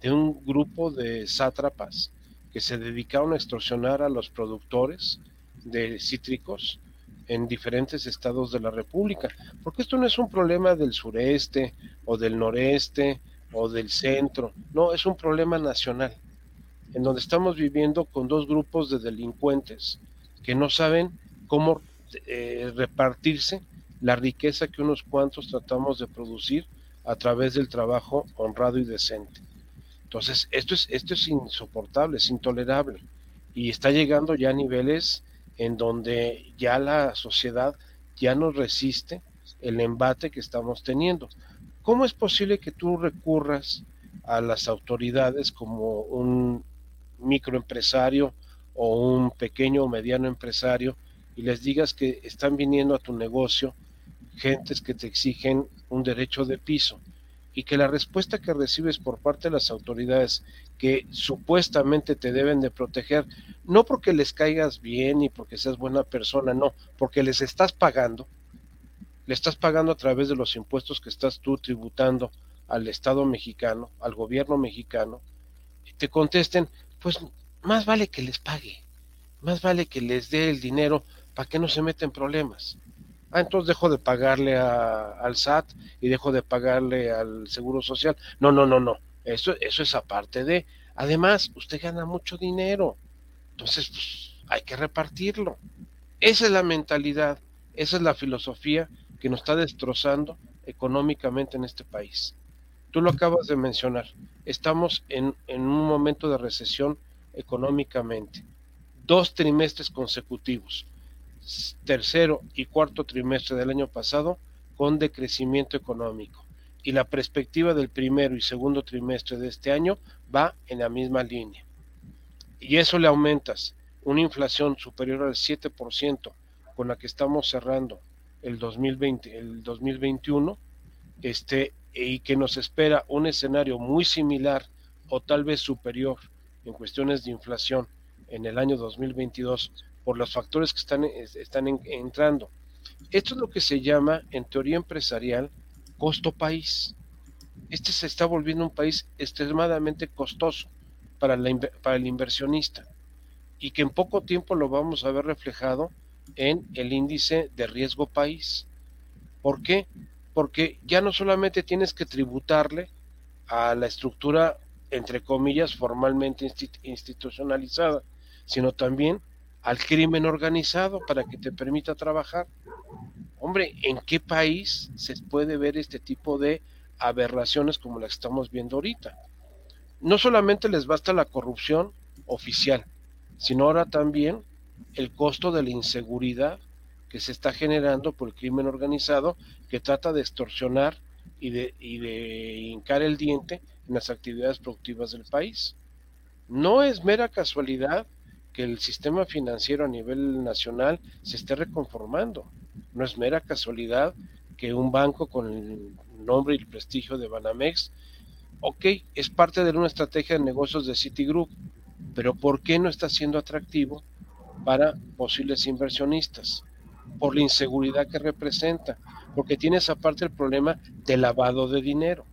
de un grupo de sátrapas que se dedicaron a extorsionar a los productores de cítricos en diferentes estados de la República, porque esto no es un problema del sureste o del noreste o del centro, no, es un problema nacional, en donde estamos viviendo con dos grupos de delincuentes que no saben cómo eh, repartirse la riqueza que unos cuantos tratamos de producir a través del trabajo honrado y decente. Entonces, esto es, esto es insoportable, es intolerable y está llegando ya a niveles en donde ya la sociedad ya no resiste el embate que estamos teniendo. ¿Cómo es posible que tú recurras a las autoridades como un microempresario o un pequeño o mediano empresario y les digas que están viniendo a tu negocio gentes que te exigen un derecho de piso y que la respuesta que recibes por parte de las autoridades que supuestamente te deben de proteger, no porque les caigas bien y porque seas buena persona, no, porque les estás pagando, le estás pagando a través de los impuestos que estás tú tributando al Estado mexicano, al gobierno mexicano, y te contesten, pues más vale que les pague, más vale que les dé el dinero para que no se metan problemas. Ah, entonces dejo de pagarle al SAT y dejo de pagarle al Seguro Social. No, no, no, no. Eso, eso es aparte de. Además, usted gana mucho dinero. Entonces, pues, hay que repartirlo. Esa es la mentalidad, esa es la filosofía que nos está destrozando económicamente en este país. Tú lo acabas de mencionar. Estamos en, en un momento de recesión económicamente. Dos trimestres consecutivos tercero y cuarto trimestre del año pasado con decrecimiento económico y la perspectiva del primero y segundo trimestre de este año va en la misma línea. Y eso le aumentas una inflación superior al 7% con la que estamos cerrando el 2020, el 2021, este, y que nos espera un escenario muy similar o tal vez superior en cuestiones de inflación en el año 2022 por los factores que están, están entrando. Esto es lo que se llama, en teoría empresarial, costo país. Este se está volviendo un país extremadamente costoso para, para el inversionista y que en poco tiempo lo vamos a ver reflejado en el índice de riesgo país. ¿Por qué? Porque ya no solamente tienes que tributarle a la estructura, entre comillas, formalmente institucionalizada, sino también al crimen organizado para que te permita trabajar. Hombre, ¿en qué país se puede ver este tipo de aberraciones como las que estamos viendo ahorita? No solamente les basta la corrupción oficial, sino ahora también el costo de la inseguridad que se está generando por el crimen organizado que trata de extorsionar y de, y de hincar el diente en las actividades productivas del país. No es mera casualidad que el sistema financiero a nivel nacional se esté reconformando. No es mera casualidad que un banco con el nombre y el prestigio de Banamex, ok, es parte de una estrategia de negocios de Citigroup, pero ¿por qué no está siendo atractivo para posibles inversionistas? Por la inseguridad que representa, porque tienes aparte el problema de lavado de dinero.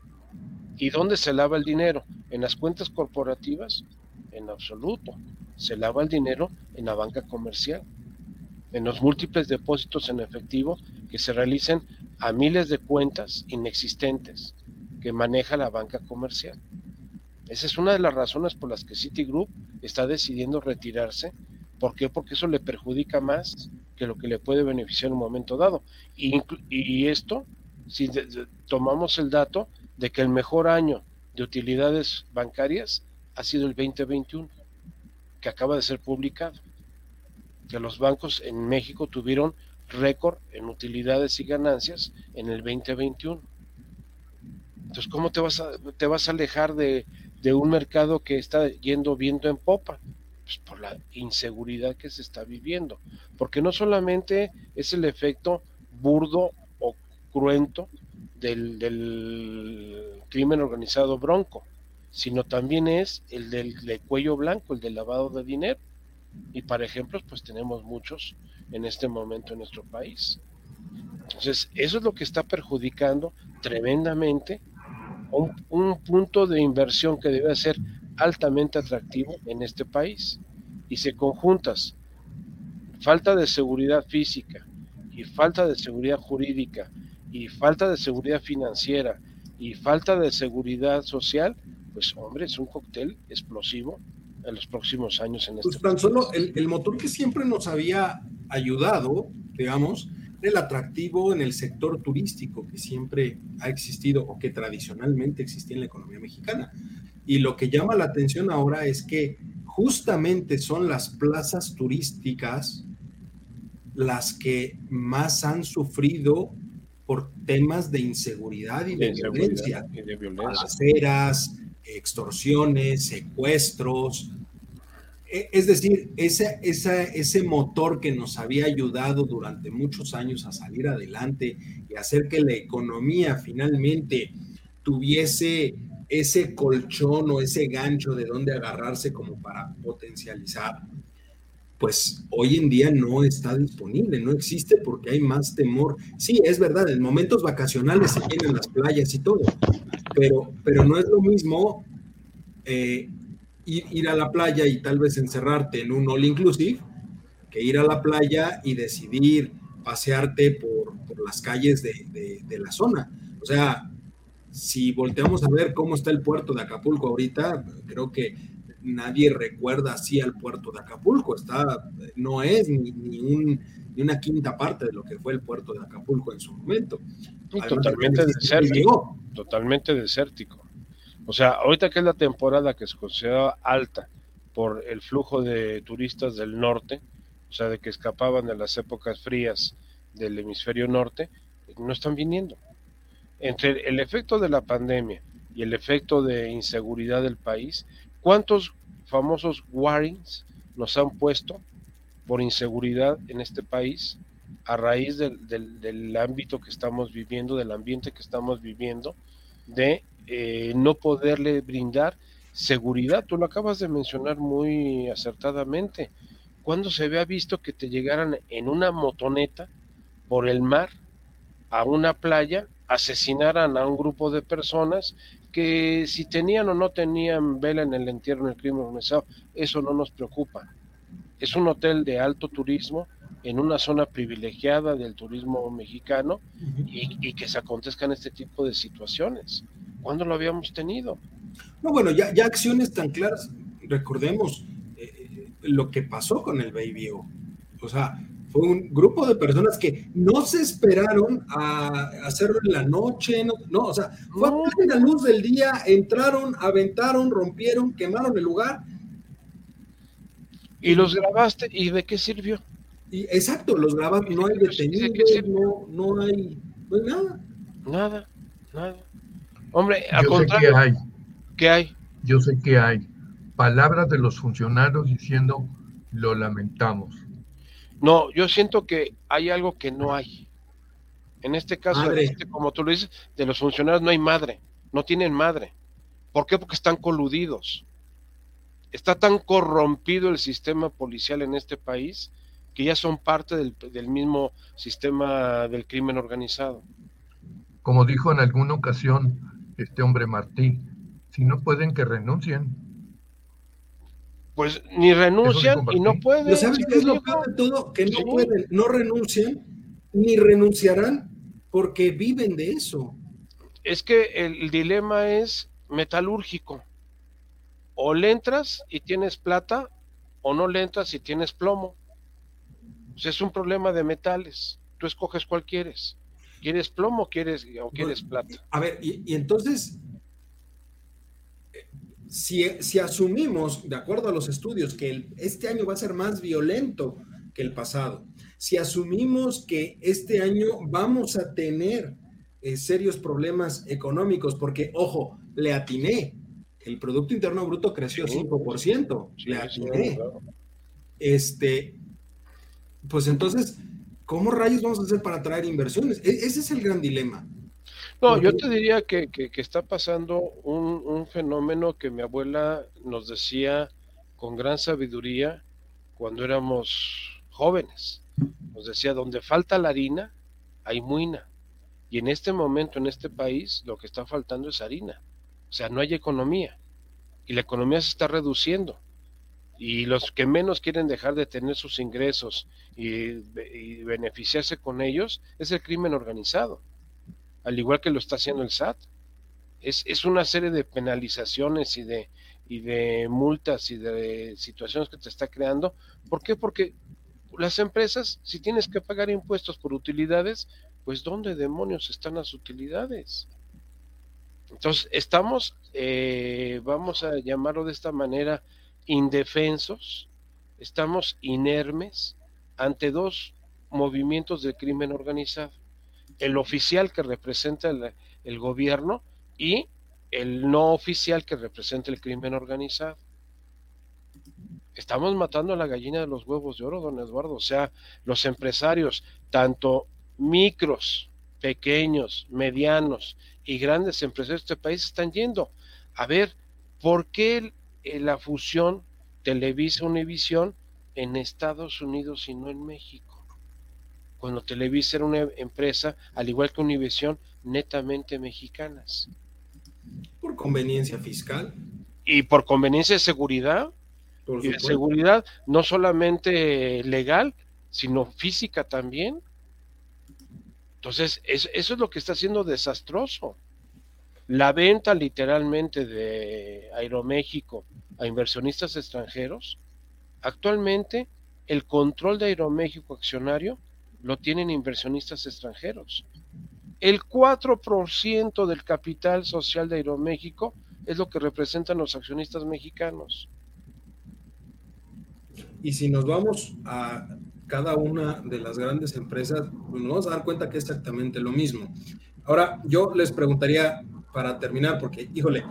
¿Y dónde se lava el dinero? ¿En las cuentas corporativas? En absoluto se lava el dinero en la banca comercial, en los múltiples depósitos en efectivo que se realicen a miles de cuentas inexistentes que maneja la banca comercial. Esa es una de las razones por las que Citigroup está decidiendo retirarse. ¿Por qué? Porque eso le perjudica más que lo que le puede beneficiar en un momento dado. Y, y esto, si tomamos el dato de que el mejor año de utilidades bancarias ha sido el 2021 que acaba de ser publicado, que los bancos en México tuvieron récord en utilidades y ganancias en el 2021. Entonces, ¿cómo te vas a, te vas a alejar de, de un mercado que está yendo viento en popa? Pues por la inseguridad que se está viviendo. Porque no solamente es el efecto burdo o cruento del, del crimen organizado bronco, sino también es el del cuello blanco, el del lavado de dinero. Y para ejemplos, pues tenemos muchos en este momento en nuestro país. Entonces, eso es lo que está perjudicando tremendamente un, un punto de inversión que debe ser altamente atractivo en este país. Y se conjuntas falta de seguridad física y falta de seguridad jurídica y falta de seguridad financiera y falta de seguridad social, pues hombre, es un cóctel explosivo en los próximos años en pues este tan solo el, el, motor que siempre nos había ayudado, digamos, el atractivo en el sector turístico que siempre ha existido o que tradicionalmente existía en la economía mexicana. Y lo que llama la atención ahora es que justamente son las plazas turísticas las que más han sufrido por temas de inseguridad y de, violencia. Y de violencia. Extorsiones, secuestros. E, es decir, ese, ese motor que nos había ayudado durante muchos años a salir adelante y hacer que la economía finalmente tuviese ese colchón o ese gancho de donde agarrarse como para potencializar pues hoy en día no está disponible, no existe porque hay más temor. Sí, es verdad, en momentos vacacionales se tienen las playas y todo, pero, pero no es lo mismo eh, ir, a la playa y tal vez encerrarte en un all inclusive que ir a la playa y decidir pasearte por, las calles de, de la zona. O sea, si volteamos a ver cómo está el puerto de Acapulco ahorita, creo que nadie recuerda así al puerto de Acapulco. Está, no es ni, ni, una quinta parte de lo que fue el puerto de Acapulco en su momento. totalmente desértico. Totalmente desértico. O sea, ahorita que es la temporada que se considera alta por el flujo de turistas del norte, o sea, de que escapaban de las épocas frías del hemisferio norte, no están viniendo. Entre el efecto de la pandemia y el efecto de inseguridad del país, ¿Cuántos famosos warrings nos han puesto por inseguridad en este país a raíz del, ámbito que estamos viviendo, del ambiente que estamos viviendo, de eh, no poderle brindar seguridad? Tú lo acabas de mencionar muy acertadamente. ¿Cuándo se había visto que te llegaran en una motoneta por el mar a una playa, asesinaran a un grupo de personas que si tenían o no tenían vela en el entierro en el crimen organizado, eso no nos preocupa. Es un hotel de alto turismo en una zona privilegiada del turismo mexicano y, que se acontezcan este tipo de situaciones. ¿Cuándo lo habíamos tenido? No, bueno, ya, ya acciones tan claras, recordemos eh, lo que pasó con el Baby O. O sea, fue un grupo de personas que no se esperaron a hacerlo en la noche, no, o sea, fue a la luz del día, entraron, aventaron, rompieron, quemaron el lugar. Y los grabaste, ¿y de qué sirvió? Y, exacto, los grabaste, no hay detenidos, no, no, hay, no hay nada. Nada, nada. Hombre, a Yo sé que hay. ¿Qué hay? Yo sé que hay palabras de los funcionarios diciendo lo lamentamos no, yo siento que hay algo que no hay. En este caso, este, como tú lo dices, de los funcionarios no hay madre, no tienen madre. ¿Por qué? Porque están coludidos. Está tan corrompido el sistema policial en este país que ya son parte del, del mismo sistema del crimen organizado. Como dijo en alguna ocasión este hombre Martí, si no pueden que renuncien pues ni renuncian y no pueden. ¿Sabes qué es lo peor de todo? Que no pueden, no renuncian ni renunciarán porque viven de eso. Es que el, dilema es metalúrgico. O le entras y tienes plata, o no le entras y tienes plomo. es un problema de metales. Tú escoges cuál quieres. ¿Quieres plomo quieres, o quieres plata? A ver, y entonces si, asumimos, de acuerdo a los estudios, que este año va a ser más violento que el pasado, si asumimos que este año vamos a tener eh, serios problemas económicos, porque, ojo, le atiné, el Producto Interno Bruto creció 5%, le atiné. Este, pues entonces, ¿cómo rayos vamos a hacer para atraer inversiones? E, ese es el gran dilema. No, yo te diría que, está pasando un, fenómeno que mi abuela nos decía con gran sabiduría cuando éramos jóvenes. Nos decía, donde falta la harina, hay muina. Y en este momento, en este país, lo que está faltando es harina. O sea, no hay economía. Y la economía se está reduciendo. Y los que menos quieren dejar de tener sus ingresos y, beneficiarse con ellos es el crimen organizado, al igual que lo está haciendo el SAT. Es, es una serie de penalizaciones y de, y de multas y de situaciones que te está creando. ¿Por qué? Porque las empresas, si tienes que pagar impuestos por utilidades, pues ¿dónde demonios están las utilidades? Entonces, estamos, eh, vamos a llamarlo de esta manera, indefensos, estamos inermes ante dos movimientos de crimen organizado. El oficial que representa el, gobierno y el no oficial que representa el crimen organizado. Estamos matando a la gallina de los huevos de oro, don Eduardo. O sea, los empresarios, tanto micros, pequeños, medianos y grandes empresarios de este país están yendo a ver por qué la fusión Televisa Univisión en Estados Unidos y no en México. Cuando Televisa era una empresa, al igual que Univisión, netamente mexicanas. Por conveniencia fiscal. Y por conveniencia de seguridad. y de seguridad no solamente legal, sino física también. Entonces, eso es lo que está siendo desastroso. La venta literalmente de Aeroméxico a inversionistas extranjeros, actualmente el control de Aeroméxico accionario lo tienen inversionistas extranjeros. El 4% del capital social de Aeroméxico es lo que representan los accionistas mexicanos. Y si nos vamos a cada una de las grandes empresas, nos vamos a dar cuenta que es exactamente lo mismo. Ahora, yo les preguntaría para terminar, porque, híjole,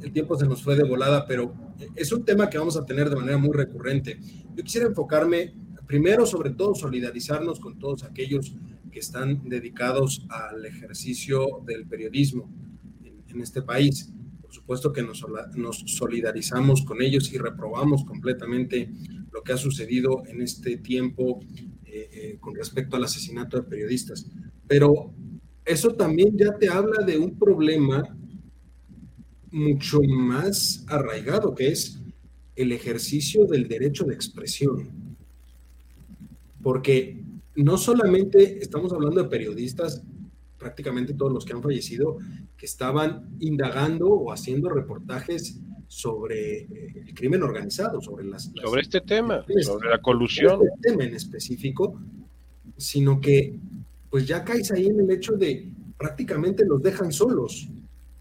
el tiempo se nos fue de volada, pero es un tema que vamos a tener de manera muy recurrente. Yo quisiera enfocarme primero, sobre todo, solidarizarnos con todos aquellos que están dedicados al ejercicio del periodismo en, este país. Por supuesto que nos, solidarizamos con ellos y reprobamos completamente lo que ha sucedido en este tiempo eh, eh, con respecto al asesinato de periodistas. Pero eso también ya te habla de un problema mucho más arraigado, que es el ejercicio del derecho de expresión. Porque no solamente estamos hablando de periodistas, prácticamente todos los que han fallecido, que estaban indagando o haciendo reportajes sobre eh, el crimen organizado, sobre las... sobre este tema, sobre la colusión. Sobre este tema en específico, sino que pues ya caes ahí en el hecho de prácticamente los dejan solos.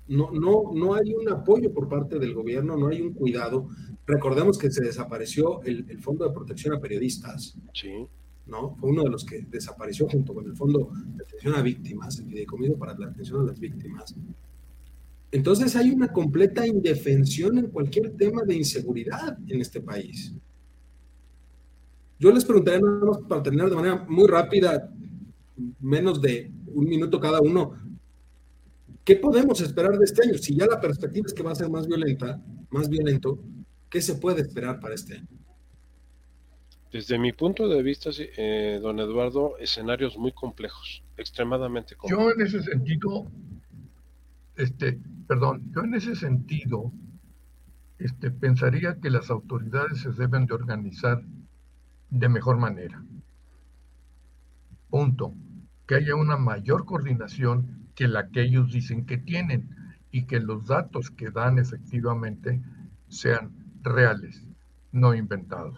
No, no, no hay un apoyo por parte del gobierno, no hay un cuidado. Recordemos que se desapareció el, Fondo de Protección a Periodistas. Sí. ¿No? Fue uno de los que desapareció junto con el Fondo de Atención a Víctimas, el Fideicomiso para la Atención a las Víctimas. Entonces hay una completa indefensión en cualquier tema de inseguridad en este país. Yo les preguntaría nada más para terminar de manera muy rápida, menos de un minuto cada uno, ¿qué podemos esperar de este año? Si ya la perspectiva es que va a ser más violenta, más violento, ¿qué se puede esperar para este año? Desde mi punto de vista, eh, don Eduardo, escenarios muy complejos, extremadamente complejos. Yo en ese sentido este, perdón, yo en ese sentido este, pensaría que las autoridades se deben de organizar de mejor manera. Punto. Que haya una mayor coordinación que la que ellos dicen que tienen y que los datos que dan efectivamente sean reales, no inventados.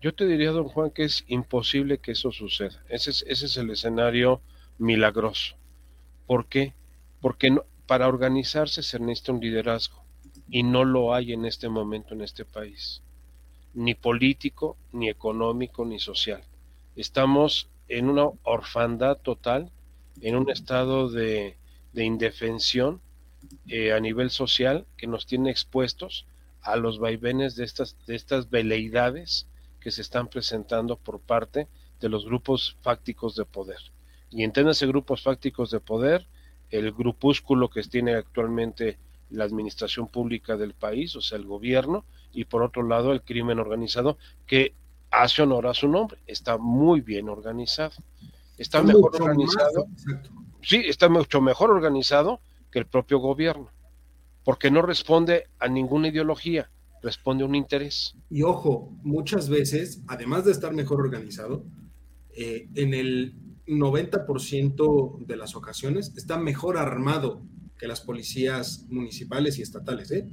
Yo te diría, don Juan, que es imposible que eso suceda. Ese es, ese es el escenario milagroso. ¿Por qué? Porque para organizarse se necesita un liderazgo y no lo hay en este momento en este país, ni político, ni económico, ni social. Estamos en una orfandad total, en un estado de, indefensión eh, a nivel social que nos tiene expuestos a los vaivenes de estas, de estas veleidades que se están presentando por parte de los grupos fácticos de poder. Y entiéndase grupos fácticos de poder, el grupúsculo que tiene actualmente la administración pública del país, o sea, el gobierno, y por otro lado el crimen organizado, que hace honor a su nombre, está muy bien organizado. Está, mejor organizado. sí, está mucho mejor organizado que el propio gobierno, porque no responde a ninguna ideología, responde a un interés. Y ojo, muchas veces, además de estar mejor organizado, eh, en el 90% de las ocasiones está mejor armado que las policías municipales y estatales. ¿eh?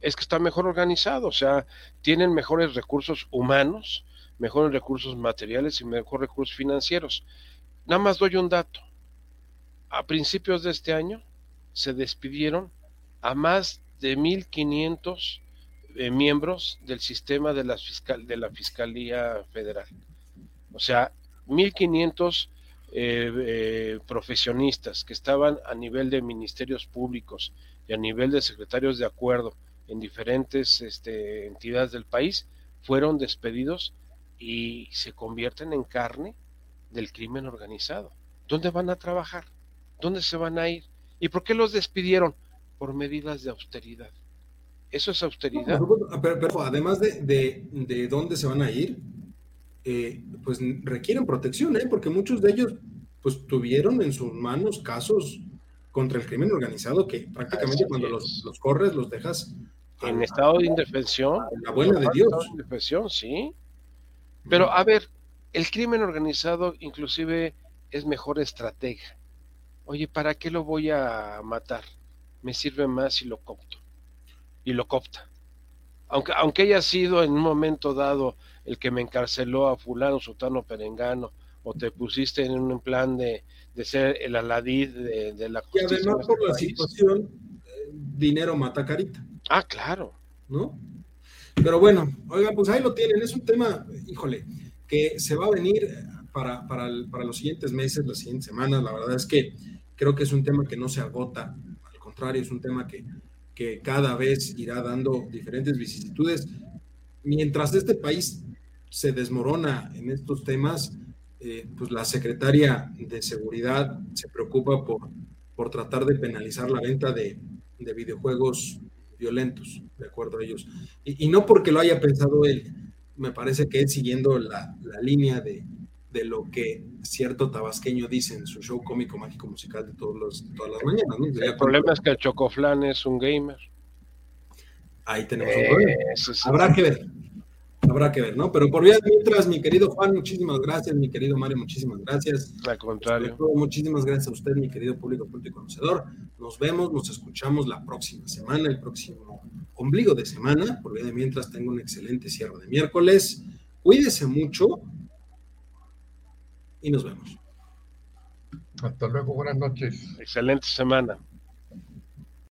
Es que está mejor organizado, o sea, tienen mejores recursos humanos, mejores recursos materiales y mejores recursos financieros. Nada más doy un dato. A principios de este año se despidieron a más de 1.500 eh, miembros del sistema de la, de la Fiscalía Federal. O sea, 1.500 eh, eh, profesionistas que estaban a nivel de ministerios públicos y a nivel de secretarios de acuerdo en diferentes este, entidades del país fueron despedidos y se convierten en carne del crimen organizado. ¿Dónde van a trabajar? ¿Dónde se van a ir? ¿Y por qué los despidieron? Por medidas de austeridad. ¿Eso es austeridad? pero, además de, de, dónde se van a ir, eh, pues requieren protección, ¿eh? porque muchos de ellos pues tuvieron en sus manos casos contra el crimen organizado que prácticamente cuando los, los, corres los dejas en estado de indefensión. la buena de Dios. De indefensión, sí. Pero a ver, el crimen organizado inclusive es mejor estratega. Oye, ¿para qué lo voy a matar? Me sirve más si lo copto. Y lo copta. Aunque, aunque haya sido en un momento dado el que me encarceló a fulano, sutano, perengano, o te pusiste en un plan de, ser el aladí de, la justicia. Y además este por la situación, eh, dinero mata carita. Ah, claro. ¿No? Pero bueno, oigan, pues ahí lo tienen. Es un tema, híjole, que se va a venir para, para, los siguientes meses, las siguientes semanas. La verdad es que creo que es un tema que no se agota. Al contrario, es un tema que, que cada vez irá dando diferentes vicisitudes. Mientras este país se desmorona en estos temas, eh, pues la secretaria de Seguridad se preocupa por, por tratar de penalizar la venta de, de videojuegos violentos, de acuerdo a ellos. Y, no porque lo haya pensado él, me parece que es siguiendo la, línea de, lo que cierto tabasqueño dice en su show cómico mágico musical de todos los, todas las mañanas. El problema es que el Chocoflan es un gamer. Ahí tenemos un problema. Habrá que ver. Habrá que ver, ¿no? Pero por vía mientras, mi querido Juan, muchísimas gracias, mi querido Mario, muchísimas gracias. Al contrario. muchísimas gracias a usted, mi querido público, público y conocedor. Nos vemos, nos escuchamos la próxima semana, el próximo ombligo de semana. Por vía de mientras, tengo un excelente cierre de miércoles. Cuídese mucho y nos vemos. Hasta luego, buenas noches. Excelente semana.